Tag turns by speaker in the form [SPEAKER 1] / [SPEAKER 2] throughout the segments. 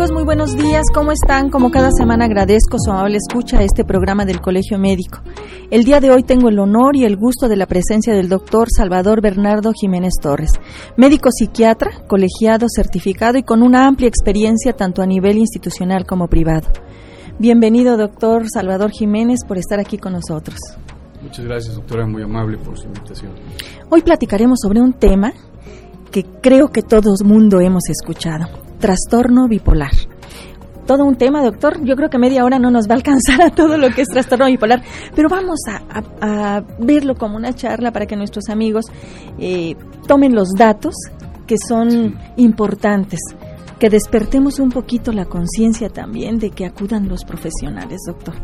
[SPEAKER 1] amigos? Muy buenos días. ¿Cómo están? Como cada semana agradezco su amable escucha a este programa del Colegio Médico. El día de hoy tengo el honor y el gusto de la presencia del doctor Salvador Bernardo Jiménez Torres, médico psiquiatra, colegiado, certificado y con una amplia experiencia tanto a nivel institucional como privado. Bienvenido, doctor Salvador Jiménez, por estar aquí con nosotros.
[SPEAKER 2] Muchas gracias, doctora, muy amable por su invitación.
[SPEAKER 1] Hoy platicaremos sobre un tema que creo que todo el mundo hemos escuchado, trastorno bipolar. Todo un tema, doctor. Yo creo que media hora no nos va a alcanzar a todo lo que es trastorno bipolar, pero vamos a, verlo como una charla para que nuestros amigos eh, tomen los datos que son importantes, que despertemos un poquito la conciencia también de que acudan los profesionales, doctor,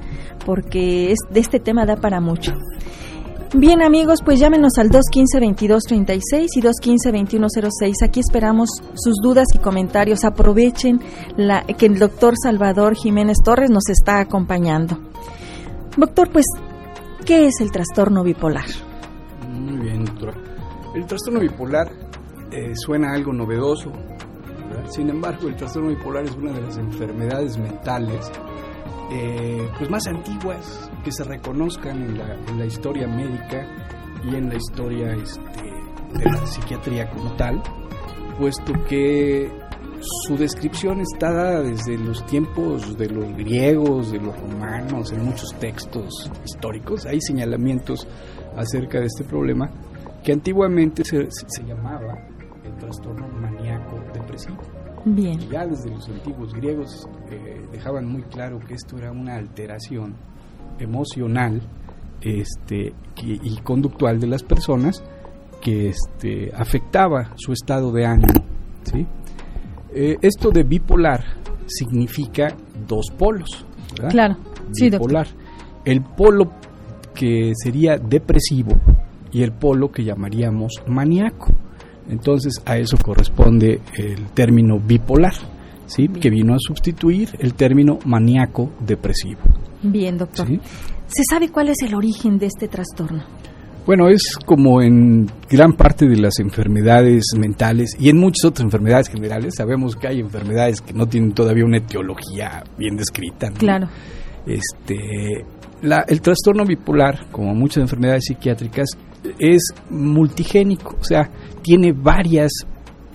[SPEAKER 1] porque es, de este tema da para mucho. Bien amigos, pues llámenos al 215-2236 y 215-2106. Aquí esperamos sus dudas y comentarios. Aprovechen la, que el doctor Salvador Jiménez Torres nos está acompañando. Doctor, pues, ¿qué es el trastorno bipolar?
[SPEAKER 2] Muy bien, doctora. El trastorno bipolar eh, suena algo novedoso. Sin embargo, el trastorno bipolar es una de las enfermedades mentales eh, pues más antiguas que se reconozcan en la, en historia médica y en la historia este, de la psiquiatría como tal, puesto que su descripción está dada desde los tiempos de los griegos, de los romanos, en muchos textos históricos. Hay señalamientos acerca de este problema que antiguamente se llamaba el trastorno maníaco depresivo.
[SPEAKER 1] Bien.
[SPEAKER 2] ya desde los antiguos griegos eh, dejaban muy claro que esto era una alteración emocional este, y conductual de las personas que este, afectaba su estado de ánimo. ¿sí? Eh, esto de bipolar significa dos polos.
[SPEAKER 1] Claro, sí,
[SPEAKER 2] bipolar. el polo que sería depresivo y el polo que llamaríamos maníaco. Entonces a eso corresponde el término bipolar, ¿sí? que vino a sustituir el término maníaco depresivo.
[SPEAKER 1] Bien, doctor. ¿Se sabe cuál es el origen de este trastorno?
[SPEAKER 2] Bueno, es como en gran parte de las enfermedades mentales y en muchas otras enfermedades generales. Sabemos que hay enfermedades que no tienen todavía una etiología bien descrita.
[SPEAKER 1] Claro.
[SPEAKER 2] Este, el trastorno bipolar, como muchas enfermedades psiquiátricas, es multigénico, o sea, tiene varias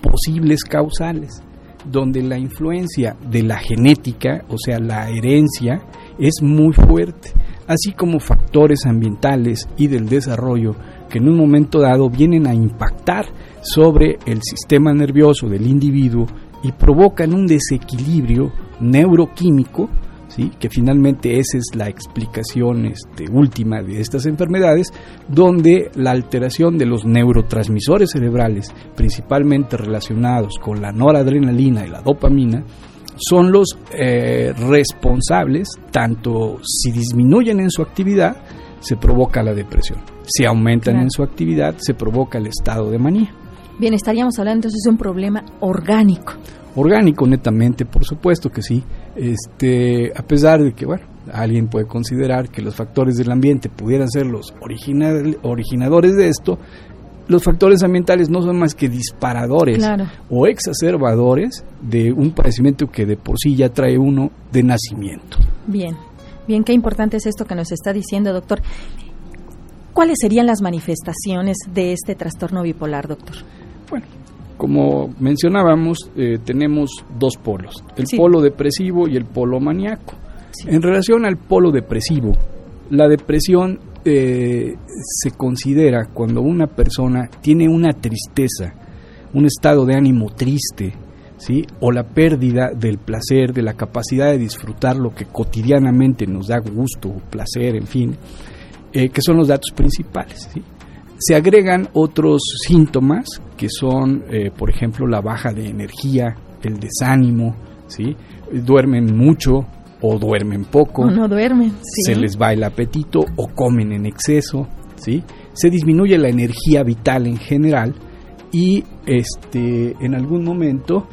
[SPEAKER 2] posibles causales, donde la influencia de la genética, o sea, la herencia, es muy fuerte, así como factores ambientales y del desarrollo que en un momento dado vienen a impactar sobre el sistema nervioso del individuo y provocan un desequilibrio neuroquímico que finalmente esa es la explicación este, última de estas enfermedades, donde la alteración de los neurotransmisores cerebrales, principalmente relacionados con la noradrenalina y la dopamina, son los eh, responsables, tanto si disminuyen en su actividad, se provoca la depresión. Si aumentan en su actividad, se provoca el estado de manía.
[SPEAKER 1] Bien, estaríamos hablando entonces de un problema orgánico.
[SPEAKER 2] Orgánico, netamente, por supuesto que sí. Este, a pesar de que, bueno, alguien puede considerar que los factores del ambiente pudieran ser los originadores de esto, los factores ambientales no son más que disparadores o exacerbadores de un padecimiento que de por sí ya trae uno de nacimiento.
[SPEAKER 1] Bien, bien, qué importante es esto que nos está diciendo, doctor. ¿Cuáles serían las manifestaciones de este trastorno bipolar, doctor?
[SPEAKER 2] Bueno, como mencionábamos, eh, tenemos dos polos, el polo depresivo y el polo maníaco. En relación al polo depresivo, la depresión eh, se considera cuando una persona tiene una tristeza, un estado de ánimo triste, ¿sí? o la pérdida del placer, de la capacidad de disfrutar lo que cotidianamente nos da gusto, placer, en fin, eh, que son los datos principales. ¿sí? Se agregan otros síntomas que son, eh, por ejemplo, la baja de energía, el desánimo, ¿sí? duermen mucho o duermen poco,
[SPEAKER 1] no duermen,
[SPEAKER 2] se les va el apetito o comen en exceso, ¿sí? se disminuye la energía vital en general y este, en algún momento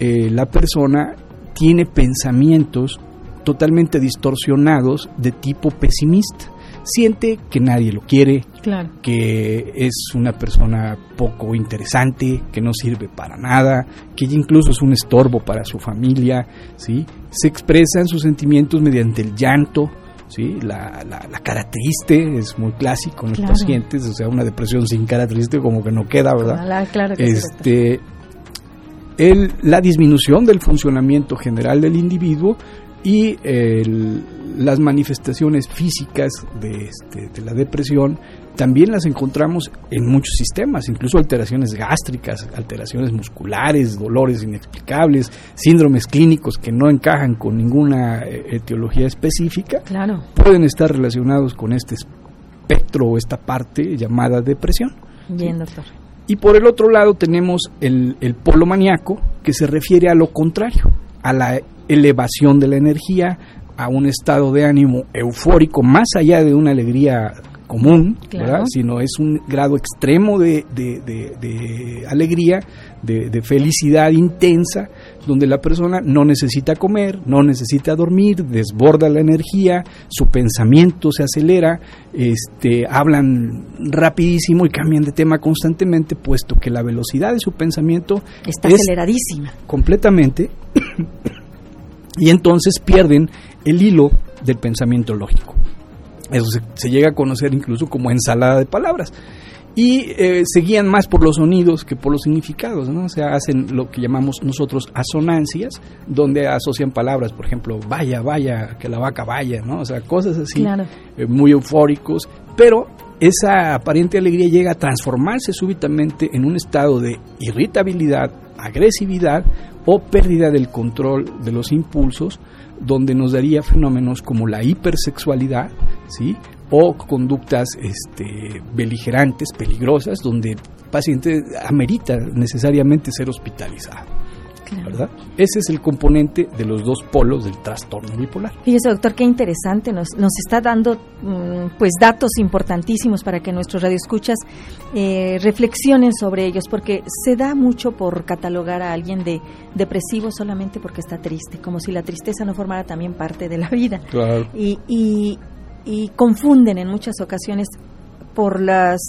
[SPEAKER 2] eh, la persona tiene pensamientos totalmente distorsionados de tipo pesimista siente que nadie lo quiere,
[SPEAKER 1] Claro.
[SPEAKER 2] que es una persona poco interesante, que no sirve para nada, que incluso es un estorbo para su familia, ¿sí? Se expresan sus sentimientos mediante el llanto, ¿sí? La, la, la cara triste es muy clásico en los pacientes, o sea, una depresión sin cara triste como que no queda, ¿verdad?
[SPEAKER 1] Ojalá, claro que
[SPEAKER 2] este, el- la disminución del funcionamiento general del individuo y el- las manifestaciones físicas de, este, de la depresión también las encontramos en muchos sistemas, incluso alteraciones gástricas, alteraciones musculares, dolores inexplicables, síndromes clínicos que no encajan con ninguna eh, etiología específica,
[SPEAKER 1] Claro.
[SPEAKER 2] pueden estar relacionados con este espectro o esta parte llamada depresión.
[SPEAKER 1] Bien, doctor.
[SPEAKER 2] Y por el otro lado tenemos el, el polo maníaco, que se refiere a lo contrario, a la elevación de la energía, a un estado de ánimo eufórico, más allá de una alegría común, sino es un grado extremo de, de- de- de alegría, de, de felicidad intensa, donde la persona no necesita comer, no necesita dormir, desborda la energía, su pensamiento se acelera, este, hablan rapidísimo y cambian de tema constantemente, puesto que la velocidad de su pensamiento
[SPEAKER 1] Está
[SPEAKER 2] es
[SPEAKER 1] aceleradísima.
[SPEAKER 2] completamente y entonces pierden el hilo del pensamiento lógico. Eso se, se llega a conocer incluso como ensalada de palabras. Y eh, se guían más por los sonidos que por los significados, ¿no? O sea, hacen lo que llamamos nosotros asonancias, donde asocian palabras, por ejemplo, vaya, vaya, que la vaca vaya, ¿no? O sea, cosas así,
[SPEAKER 1] Claro.
[SPEAKER 2] eh, muy eufóricos, pero esa aparente alegría llega a transformarse súbitamente en un estado de irritabilidad, agresividad o pérdida del control de los impulsos, donde nos daría fenómenos como la hipersexualidad, ¿sí? o conductas este, beligerantes, peligrosas, donde el paciente amerita necesariamente ser hospitalizado.
[SPEAKER 1] Claro.
[SPEAKER 2] ¿verdad? Ese es el componente de los dos polos del trastorno bipolar.
[SPEAKER 1] Fíjese, doctor, qué interesante. Nos, nos está dando mm, pues datos importantísimos para que nuestros radioescuchas eh, reflexionen sobre ellos, porque se da mucho por catalogar a alguien de depresivo solamente porque está triste, como si la tristeza no formara también parte de la vida.
[SPEAKER 2] Claro.
[SPEAKER 1] Y, y, y confunden en muchas ocasiones por las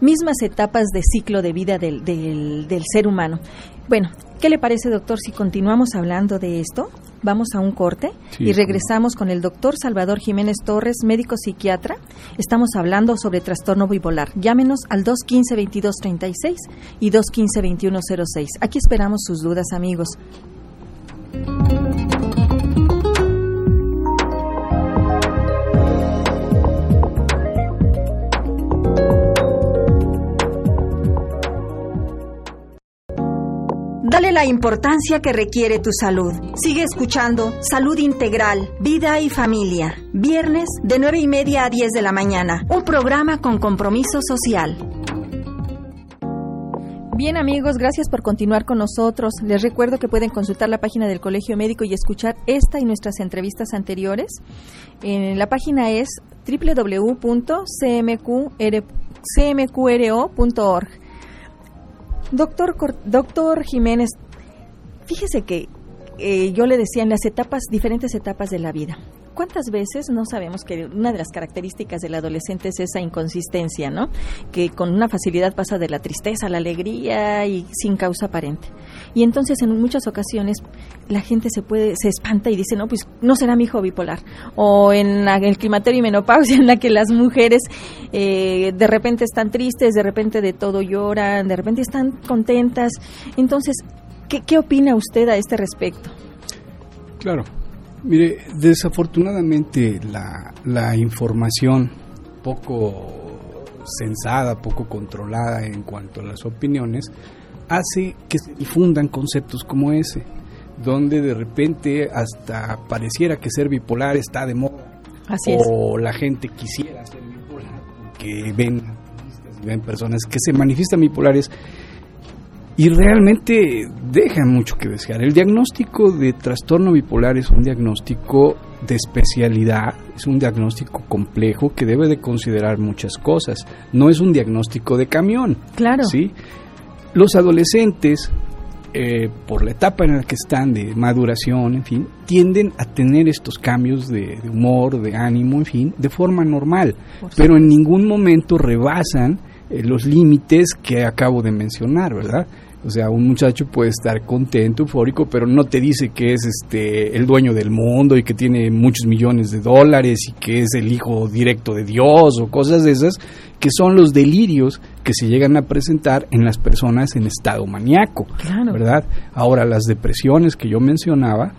[SPEAKER 1] mismas etapas de ciclo de vida del, del, del ser humano. Bueno, ¿qué le parece, doctor, si continuamos hablando de esto? Vamos a un corte
[SPEAKER 2] Sí,
[SPEAKER 1] y regresamos con el doctor Salvador Jiménez Torres, médico psiquiatra. Estamos hablando sobre trastorno bipolar. Llámenos al 215-2236 y 215-2106. Aquí esperamos sus dudas, amigos. Dale la importancia que requiere tu salud. Sigue escuchando Salud Integral, Vida y Familia. Viernes de 9 y media a 10 de la mañana. Un programa con compromiso social. Bien amigos, gracias por continuar con nosotros. Les recuerdo que pueden consultar la página del Colegio Médico y escuchar esta y nuestras entrevistas anteriores. La página es www.cmqro.org. Doctor, doctor Jiménez, fíjese que eh, yo le decía en las etapas, diferentes etapas de la vida. ¿Cuántas veces no sabemos que una de las características del adolescente es esa inconsistencia, ¿no? Que con una facilidad pasa de la tristeza a la alegría y sin causa aparente. Y entonces en muchas ocasiones la gente se puede se espanta y dice, "No, pues no será mi hijo bipolar." O en la- el climaterio y menopausia en la que las mujeres eh, de repente están tristes, de repente de todo lloran, de repente están contentas. Entonces, ¿qué, qué opina usted a este respecto?
[SPEAKER 2] Claro. Mire, desafortunadamente la, la información poco sensada, poco controlada en cuanto a las opiniones, hace que se difundan conceptos como ese, donde de repente hasta pareciera que ser bipolar está de moda,
[SPEAKER 1] Así es.
[SPEAKER 2] o la gente quisiera ser bipolar, que ven, ven personas que se manifiestan bipolares y realmente dejan mucho que desear. El diagnóstico de trastorno bipolar es un diagnóstico de especialidad, es un diagnóstico complejo que debe de considerar muchas cosas. No es un diagnóstico de camión,
[SPEAKER 1] Claro.
[SPEAKER 2] ¿sí? Los adolescentes eh, por la etapa en la que están de maduración, en fin, tienden a tener estos cambios de, humor, de ánimo, en fin, de forma normal, pero en ningún momento rebasan eh, los límites que acabo de mencionar, ¿verdad? O sea, un muchacho puede estar contento, eufórico, pero no te dice que es este el dueño del mundo y que tiene muchos millones de dólares y que es el hijo directo de Dios o cosas de esas, que son los delirios que se llegan a presentar en las personas en estado maníaco, ¿verdad? Ahora las depresiones que yo mencionaba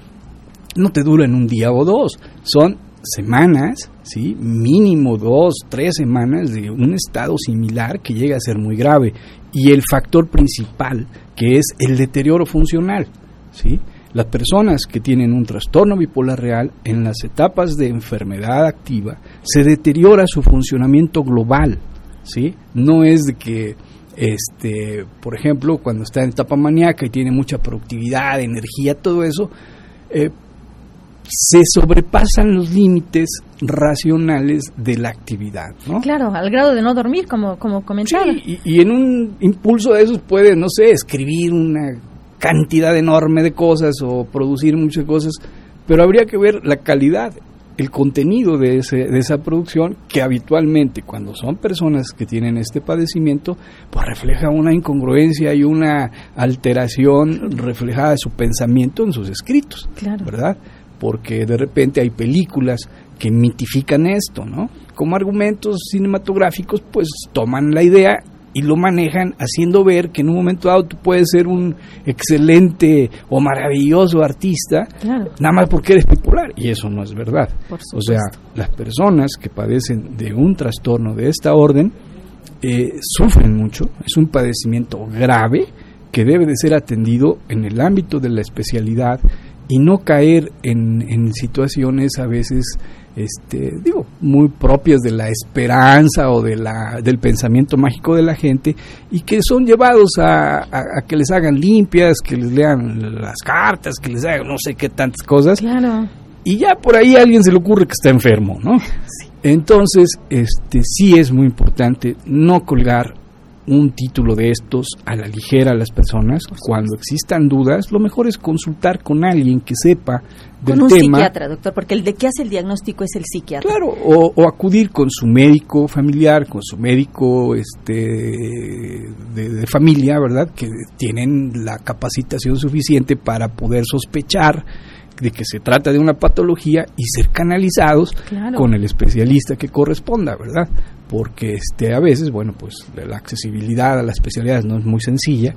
[SPEAKER 2] no te duran un día o dos, son semanas, ¿sí? mínimo dos, tres semanas de un estado similar que llega a ser muy grave. Y el factor principal, que es el deterioro funcional. ¿sí? Las personas que tienen un trastorno bipolar real, en las etapas de enfermedad activa, se deteriora su funcionamiento global. ¿sí? No es de que este, por ejemplo, cuando está en etapa maníaca y tiene mucha productividad, energía, todo eso, eh, se sobrepasan los límites racionales de la actividad. ¿no?
[SPEAKER 1] Claro, al grado de no dormir, como, como comentaba.
[SPEAKER 2] Sí, y, en un impulso de esos puede, no sé, escribir una cantidad enorme de cosas o producir muchas cosas, pero habría que ver la calidad, el contenido de, ese, de esa producción que habitualmente cuando son personas que tienen este padecimiento, pues refleja una incongruencia y una alteración reflejada de su pensamiento en sus escritos, claro. ¿verdad? Porque de repente hay películas que mitifican esto, ¿no? Como argumentos cinematográficos, pues toman la idea y lo manejan haciendo ver que en un momento dado tú puedes ser un excelente o maravilloso artista, nada más porque eres bipolar, y eso no es verdad. O sea, las personas que padecen de un trastorno de esta orden eh, sufren mucho, es un padecimiento grave que debe de ser atendido en el ámbito de la especialidad y no caer en, en situaciones a veces este, digo, muy propias de la esperanza o de la, del pensamiento mágico de la gente y que son llevados a, a, que les hagan limpias, que les lean las cartas, que les hagan no sé qué tantas cosas.
[SPEAKER 1] Claro.
[SPEAKER 2] Y ya por ahí a alguien se le ocurre que está enfermo, ¿no? Entonces, este, sí es muy importante no colgar un título de estos a la ligera a las personas. Cuando existan dudas, lo mejor es consultar con alguien que sepa del
[SPEAKER 1] con un
[SPEAKER 2] tema.
[SPEAKER 1] psiquiatra, doctor, porque el de que hace el diagnóstico es el psiquiatra.
[SPEAKER 2] Claro, o, acudir con su médico familiar, con su médico este, de, familia, ¿verdad? Que tienen la capacitación suficiente para poder sospechar de que se trata de una patología y ser canalizados con el especialista que corresponda, ¿verdad? Porque este, a veces, bueno, pues la accesibilidad a las especialidades no es muy sencilla,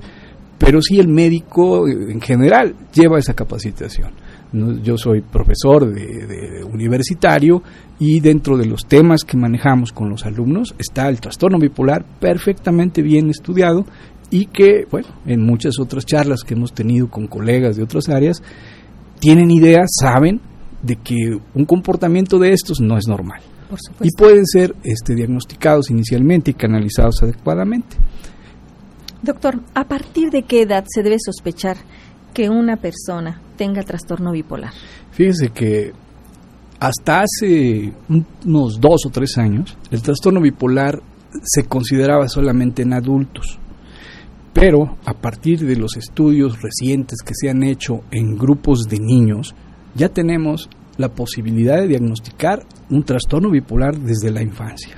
[SPEAKER 2] pero sí el médico en general lleva esa capacitación. Yo soy profesor de, universitario y dentro de los temas que manejamos con los alumnos está el trastorno bipolar perfectamente bien estudiado y que, bueno, en muchas otras charlas que hemos tenido con colegas de otras áreas, tienen idea, saben de que un comportamiento de estos no es normal y pueden ser este, diagnosticados inicialmente y canalizados adecuadamente.
[SPEAKER 1] Doctor, ¿a partir de qué edad se debe sospechar que una persona tenga trastorno bipolar?
[SPEAKER 2] Fíjese que hasta hace unos dos o tres años el trastorno bipolar se consideraba solamente en adultos. Pero a partir de los estudios recientes que se han hecho en grupos de niños, ya tenemos la posibilidad de diagnosticar un trastorno bipolar desde la infancia.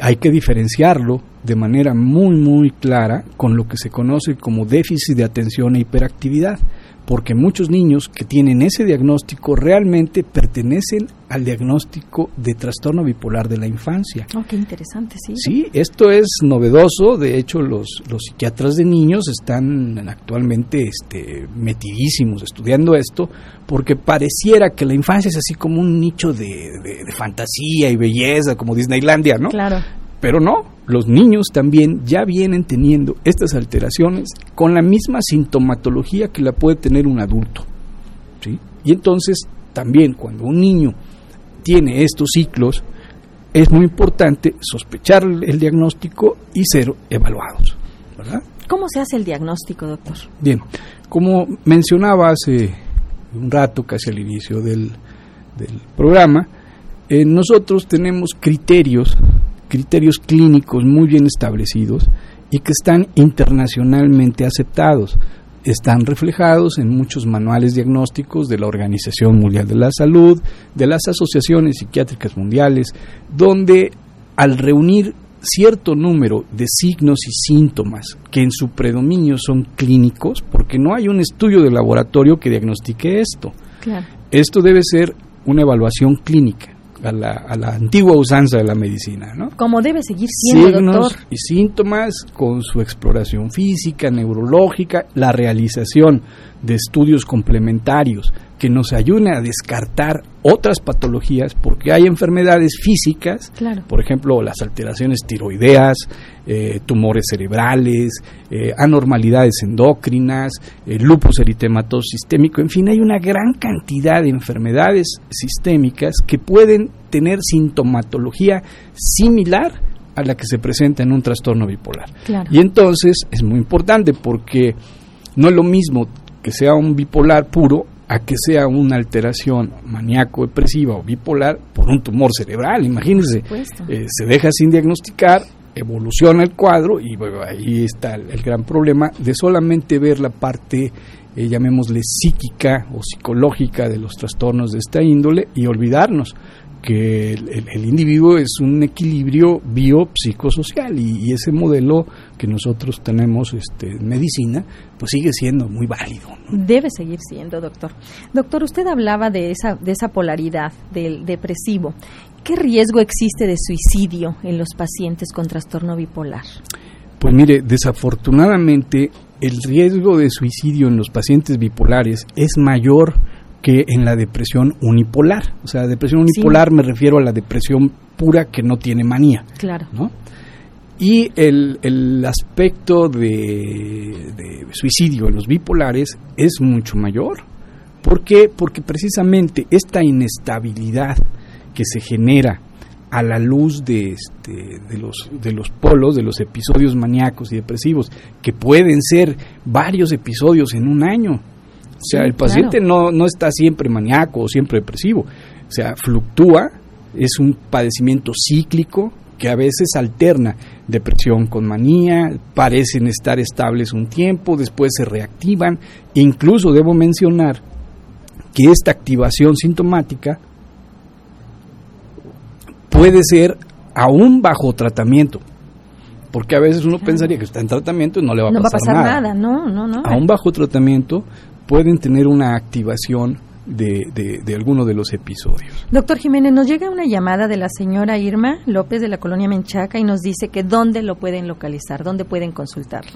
[SPEAKER 2] Hay que diferenciarlo de manera muy muy clara con lo que se conoce como déficit de atención e hiperactividad porque muchos niños que tienen ese diagnóstico realmente pertenecen al diagnóstico de trastorno bipolar de la infancia.
[SPEAKER 1] Oh, qué interesante, sí.
[SPEAKER 2] Sí, esto es novedoso, de hecho los, los psiquiatras de niños están actualmente este, metidísimos estudiando esto, porque pareciera que la infancia es así como un nicho de, de fantasía y belleza, como Disneylandia, ¿no?
[SPEAKER 1] Claro.
[SPEAKER 2] Pero no, los niños también ya vienen teniendo estas alteraciones con la misma sintomatología que la puede tener un adulto. ¿sí? Y entonces también cuando un niño tiene estos ciclos, es muy importante sospechar el diagnóstico y ser evaluados. ¿verdad?
[SPEAKER 1] ¿Cómo se hace el diagnóstico, doctor?
[SPEAKER 2] Bien, como mencionaba hace un rato, casi al inicio del, del programa, eh, nosotros tenemos criterios criterios clínicos muy bien establecidos y que están internacionalmente aceptados. están reflejados en muchos manuales diagnósticos de la Organización Mundial de la Salud, de las asociaciones psiquiátricas mundiales, donde al reunir cierto número de signos y síntomas que en su predominio son clínicos, porque no hay un estudio de laboratorio que diagnostique esto. Esto debe ser una evaluación clínica. A la, a la, antigua usanza de la medicina, ¿no?
[SPEAKER 1] Como debe seguir siendo,
[SPEAKER 2] Signos y síntomas con su exploración física, neurológica, la realización de estudios complementarios que nos ayuden a descartar otras patologías, porque hay enfermedades físicas, por ejemplo, las alteraciones tiroideas, eh, tumores cerebrales, eh, anormalidades endocrinas, eh, lupus eritematoso sistémico, en fin, hay una gran cantidad de enfermedades sistémicas que pueden tener sintomatología similar a la que se presenta en un trastorno bipolar. Y entonces es muy importante porque no es lo mismo que sea un bipolar puro a que sea una alteración maníaco-depresiva o bipolar por un tumor cerebral. Imagínense, eh, se deja sin diagnosticar, evoluciona el cuadro y ahí está el, gran problema de solamente ver la parte, eh, llamémosle psíquica o psicológica de los trastornos de esta índole y olvidarnos que el, individuo es un equilibrio biopsicosocial y, y ese modelo que nosotros tenemos este, en medicina, pues sigue siendo muy válido.
[SPEAKER 1] Debe seguir siendo, doctor. Doctor, usted hablaba de esa, de esa polaridad del depresivo. ¿Qué riesgo existe de suicidio en los pacientes con trastorno bipolar?
[SPEAKER 2] Pues mire, desafortunadamente el riesgo de suicidio en los pacientes bipolares es mayor que en la depresión unipolar. O sea, depresión unipolar me refiero a la depresión pura que no tiene manía.
[SPEAKER 1] Claro.
[SPEAKER 2] ¿no? Y el, el aspecto de, de, suicidio en los bipolares es mucho mayor. ¿Por qué? Porque precisamente esta inestabilidad que se genera a la luz de, este, de, los, de los polos, de los episodios maníacos y depresivos, que pueden ser varios episodios en un año, o sea, el paciente no, no está siempre maníaco o siempre depresivo. O sea, fluctúa, es un padecimiento cíclico que a veces alterna depresión con manía, parecen estar estables un tiempo, después se reactivan. Incluso debo mencionar que esta activación sintomática puede ser aún bajo tratamiento, porque a veces uno pensaría que está en tratamiento y no le va a pasar,
[SPEAKER 1] nada. nada. No, no, no.
[SPEAKER 2] Aún bajo tratamiento pueden tener una activación de, de, alguno de los episodios.
[SPEAKER 1] Doctor Jiménez, nos llega una llamada de la señora Irma López de la colonia Menchaca y nos dice que dónde lo pueden localizar, dónde pueden consultarlo.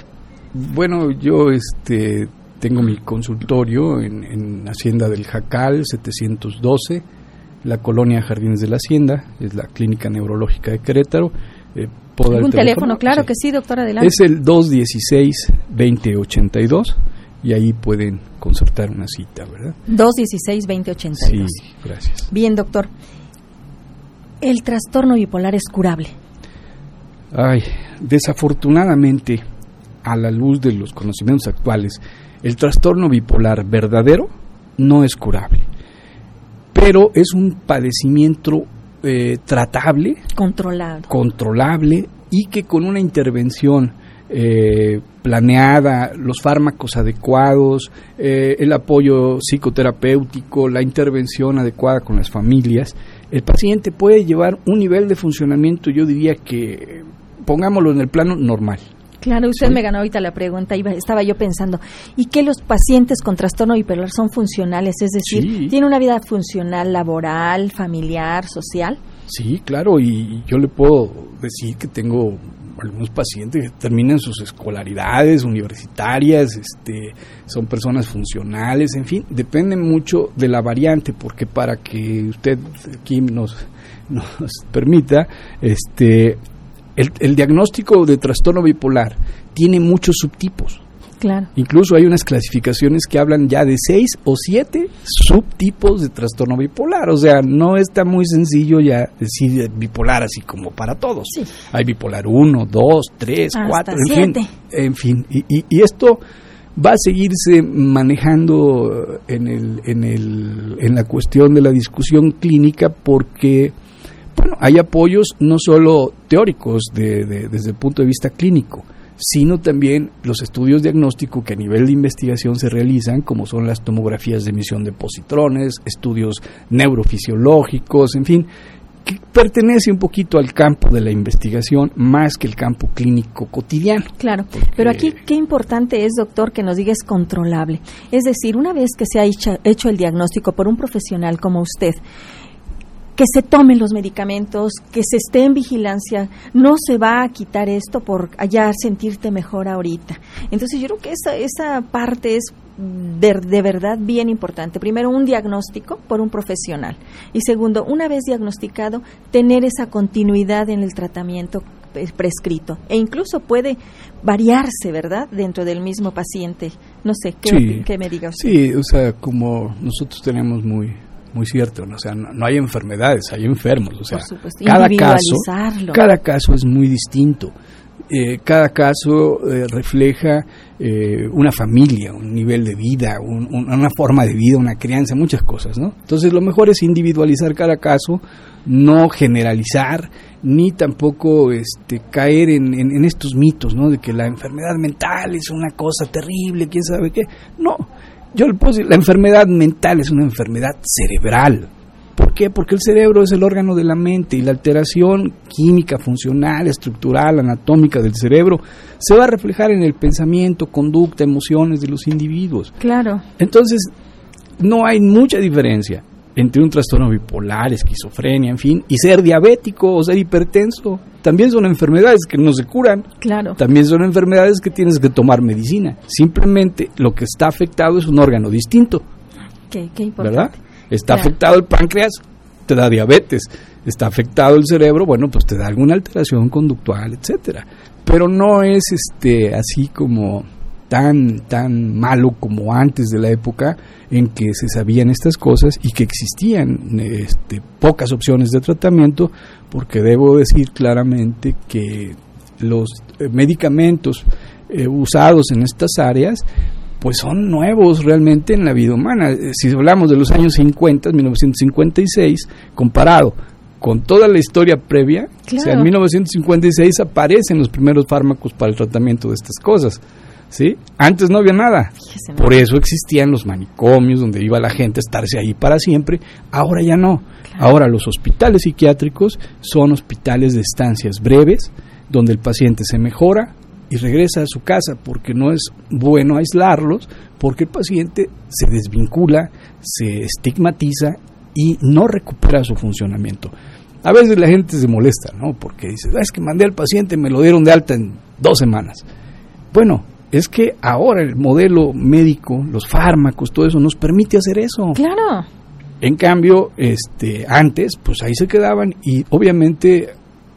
[SPEAKER 2] Bueno, yo este tengo mi consultorio en, Hacienda del Jacal 712, la colonia Jardines de la Hacienda, es la clínica neurológica de Querétaro.
[SPEAKER 1] Eh, ¿Un teléfono? Claro que sí, doctor, adelante.
[SPEAKER 2] Es el 216-2082 y ahí pueden concertar una cita, ¿verdad?
[SPEAKER 1] 216-2082.
[SPEAKER 2] Sí, gracias.
[SPEAKER 1] Bien, doctor. ¿El trastorno bipolar es curable?
[SPEAKER 2] Ay, desafortunadamente, a la luz de los conocimientos actuales, el trastorno bipolar verdadero no es curable, pero es un padecimiento eh, tratable,
[SPEAKER 1] controlado,
[SPEAKER 2] controlable y que con una intervención eh, planeada, los fármacos adecuados, eh, el apoyo psicoterapéutico, la intervención adecuada con las familias, el paciente puede llevar un nivel de funcionamiento, yo diría que pongámoslo en el plano normal.
[SPEAKER 1] Claro, usted me ganó ahorita la pregunta, iba, estaba yo pensando, ¿y que los pacientes con trastorno bipolar son funcionales? Es decir, ¿tienen una vida funcional, laboral, familiar, social?
[SPEAKER 2] Sí, claro, y yo le puedo decir que tengo algunos pacientes terminan sus escolaridades universitarias, este, son personas funcionales, en fin, depende mucho de la variante, porque para que usted, Kim, nos, nos permita, este, el diagnóstico de trastorno bipolar tiene muchos subtipos.
[SPEAKER 1] Claro.
[SPEAKER 2] Incluso hay unas clasificaciones que hablan ya de seis o siete subtipos de trastorno bipolar. O sea, no está muy sencillo ya decir bipolar así como para todos. Hay bipolar 1, 2, 3, 4, en fin. En fin. Y, y, esto va a seguirse manejando en, el, en, el, en la cuestión de la discusión clínica porque bueno, hay apoyos no solo teóricos de, desde el punto de vista clínico, sino también los estudios diagnósticos que a nivel de investigación se realizan, como son las tomografías de emisión de positrones, estudios neurofisiológicos, en fin, que pertenece un poquito al campo de la investigación más que el campo clínico cotidiano.
[SPEAKER 1] Claro, pero aquí qué importante es, doctor, que nos diga es controlable. Es decir, una vez que se ha hecho, el diagnóstico por un profesional como usted, que se tomen los medicamentos, que se esté en vigilancia, no se va a quitar esto por allá sentirte mejor ahorita. Entonces yo creo que esa, esa parte es de, de, verdad bien importante. Primero, un diagnóstico por un profesional. Y segundo, una vez diagnosticado, tener esa continuidad en el tratamiento prescrito. E incluso puede variarse, ¿verdad?, dentro del mismo paciente. No sé, ¿qué, me diga usted?
[SPEAKER 2] Sí, o sea, como nosotros tenemos muy muy cierto, o sea, no, hay enfermedades, hay enfermos, o sea, cada caso, cada caso es muy distinto. Eh, cada caso eh, refleja eh, una familia, un nivel de vida, una forma de vida, una crianza, muchas cosas, ¿no? Entonces lo mejor es individualizar cada caso, no generalizar, ni tampoco este, caer en, en, estos mitos, ¿no? De que la enfermedad mental es una cosa terrible, quién sabe qué. No, yo le puedo decir, la enfermedad mental es una enfermedad cerebral, ¿Por qué? Porque el cerebro es el órgano de la mente y la alteración química, funcional, estructural, anatómica del cerebro se va a reflejar en el pensamiento, conducta, emociones de los individuos.
[SPEAKER 1] Claro.
[SPEAKER 2] Entonces, no hay mucha diferencia entre un trastorno bipolar, esquizofrenia, en fin, y ser diabético o ser hipertenso. También son enfermedades que no se curan.
[SPEAKER 1] Claro.
[SPEAKER 2] También son enfermedades que tienes que tomar medicina. Simplemente lo que está afectado es un órgano distinto.
[SPEAKER 1] Qué, qué importante. ¿Verdad?
[SPEAKER 2] Está afectado el páncreas, te da diabetes. Está afectado el cerebro, bueno, pues te da alguna alteración conductual, etcétera. Pero no es este así como tan tan malo como antes de la época en que se sabían estas cosas y que existían este, pocas opciones de tratamiento, porque debo decir claramente que los eh, medicamentos eh, usados en estas áreas pues son nuevos realmente en la vida humana. Eh, si hablamos de los años 50, 1956, comparado con toda la historia previa, o sea, en 1956 aparecen los primeros fármacos para el tratamiento de estas cosas. ¿Sí? Antes no había nada. Por eso existían los manicomios donde iba la gente a estarse ahí para siempre. Ahora ya no. Ahora los hospitales psiquiátricos son hospitales de estancias breves, donde el paciente se mejora, y regresa a su casa porque no es bueno aislarlos, porque el paciente se desvincula, se estigmatiza y no recupera su funcionamiento. A veces la gente se molesta, ¿no? Porque dice, ah, es que mandé al paciente, me lo dieron de alta en dos semanas. Bueno, es que ahora el modelo médico, los fármacos, todo eso nos permite hacer eso.
[SPEAKER 1] Claro.
[SPEAKER 2] En cambio, este, antes, pues ahí se quedaban y obviamente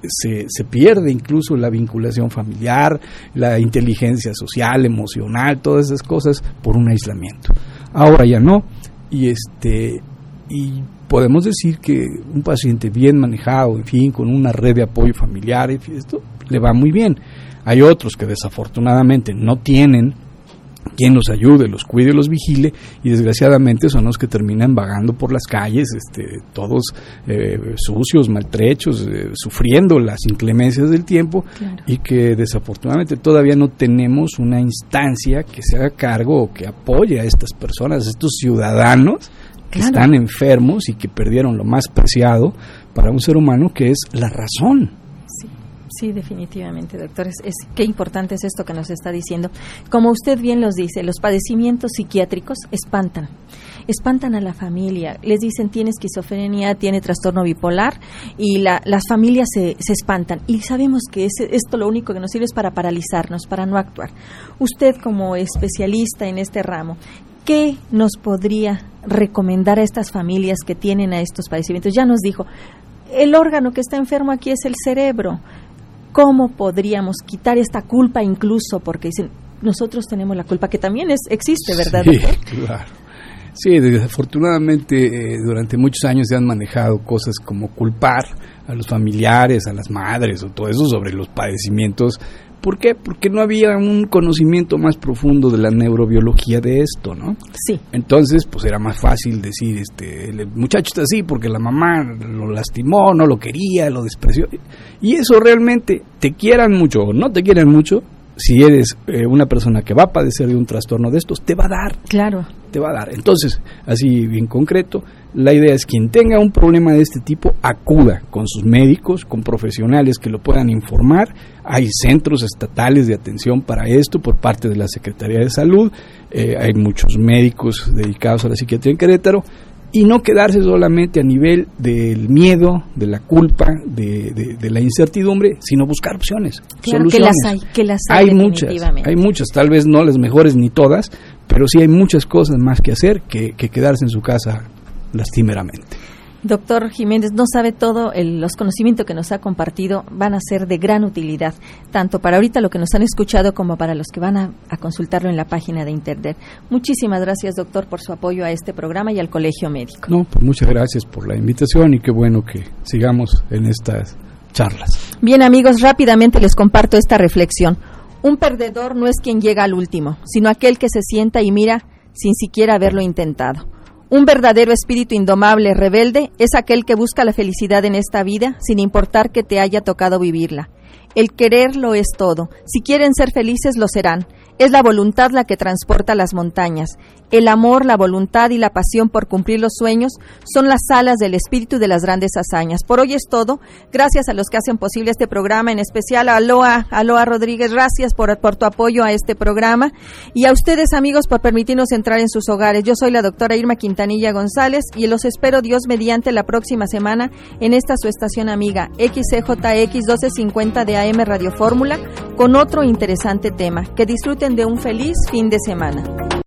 [SPEAKER 2] se, se, pierde incluso la vinculación familiar, la inteligencia social, emocional, todas esas cosas por un aislamiento. Ahora ya no, y este y podemos decir que un paciente bien manejado, en fin, con una red de apoyo familiar, esto le va muy bien. Hay otros que desafortunadamente no tienen quien los ayude, los cuide, los vigile y desgraciadamente son los que terminan vagando por las calles, este, todos eh, sucios, maltrechos, eh, sufriendo las inclemencias del tiempo y que desafortunadamente todavía no tenemos una instancia que se haga cargo o que apoye a estas personas, a estos ciudadanos que están enfermos y que perdieron lo más preciado para un ser humano que es la razón.
[SPEAKER 1] Sí, definitivamente, doctor. Es, qué importante es esto que nos está diciendo. Como usted bien los dice, los padecimientos psiquiátricos espantan. Espantan a la familia. Les dicen tiene esquizofrenia, tiene trastorno bipolar y las familias se, se espantan. Y sabemos que es, esto lo único que nos sirve es para paralizarnos, para no actuar. Usted como especialista en este ramo, ¿qué nos podría recomendar a estas familias que tienen a estos padecimientos? Ya nos dijo, el órgano que está enfermo aquí es el cerebro. ¿Cómo podríamos quitar esta culpa incluso? Porque dicen, nosotros tenemos la culpa, que también es, existe, ¿verdad?
[SPEAKER 2] Sí, claro. Sí, desafortunadamente eh, durante muchos años se han manejado cosas como culpar a los familiares, a las madres o todo eso sobre los padecimientos ¿Por qué? Porque no había un conocimiento más profundo de la neurobiología de esto, ¿no?
[SPEAKER 1] Sí.
[SPEAKER 2] Entonces, pues era más fácil decir, este, el muchacho está así porque la mamá lo lastimó, no lo quería, lo despreció. Y eso realmente, te quieran mucho o no te quieran mucho, si eres eh, una persona que va a padecer de un trastorno de estos, te va a dar.
[SPEAKER 1] Claro.
[SPEAKER 2] Te va a dar. Entonces, así bien concreto, la idea es quien tenga un problema de este tipo, acuda con sus médicos, con profesionales que lo puedan informar. Hay centros estatales de atención para esto por parte de la Secretaría de Salud. Eh, hay muchos médicos dedicados a la psiquiatría en Querétaro y no quedarse solamente a nivel del miedo, de la culpa, de, la incertidumbre, sino buscar opciones, soluciones.
[SPEAKER 1] Que las hay, que las hay,
[SPEAKER 2] hay muchas, hay muchas, tal vez no las mejores ni todas, pero sí hay muchas cosas más que hacer que, que quedarse en su casa lastimeramente.
[SPEAKER 1] Doctor Jiménez, no sabe todo, los conocimientos que nos ha compartido van a ser de gran utilidad, tanto para ahorita lo que nos han escuchado como para los que van a, consultarlo en la página de Internet. Muchísimas gracias, doctor, por su apoyo a este programa y al Colegio Médico.
[SPEAKER 2] No, pues muchas gracias por la invitación y qué bueno que sigamos en estas charlas.
[SPEAKER 1] Bien, amigos, rápidamente les comparto esta reflexión. Un perdedor no es quien llega al último, sino aquel que se sienta y mira sin siquiera haberlo intentado. Un verdadero espíritu indomable, rebelde, es aquel que busca la felicidad en esta vida sin importar que te haya tocado vivirla. El querer lo es todo. Si quieren ser felices, lo serán. Es la voluntad la que transporta las montañas. El amor, la voluntad y la pasión por cumplir los sueños son las alas del espíritu de las grandes hazañas. Por hoy es todo. Gracias a los que hacen posible este programa, en especial a Aloa, Aloa Rodríguez, gracias por, por tu apoyo a este programa. Y a ustedes, amigos, por permitirnos entrar en sus hogares. Yo soy la doctora Irma Quintanilla González y los espero Dios mediante la próxima semana en esta su estación amiga XCJX 1250 de AM Radio Fórmula con otro interesante tema. Que de un feliz fin de semana.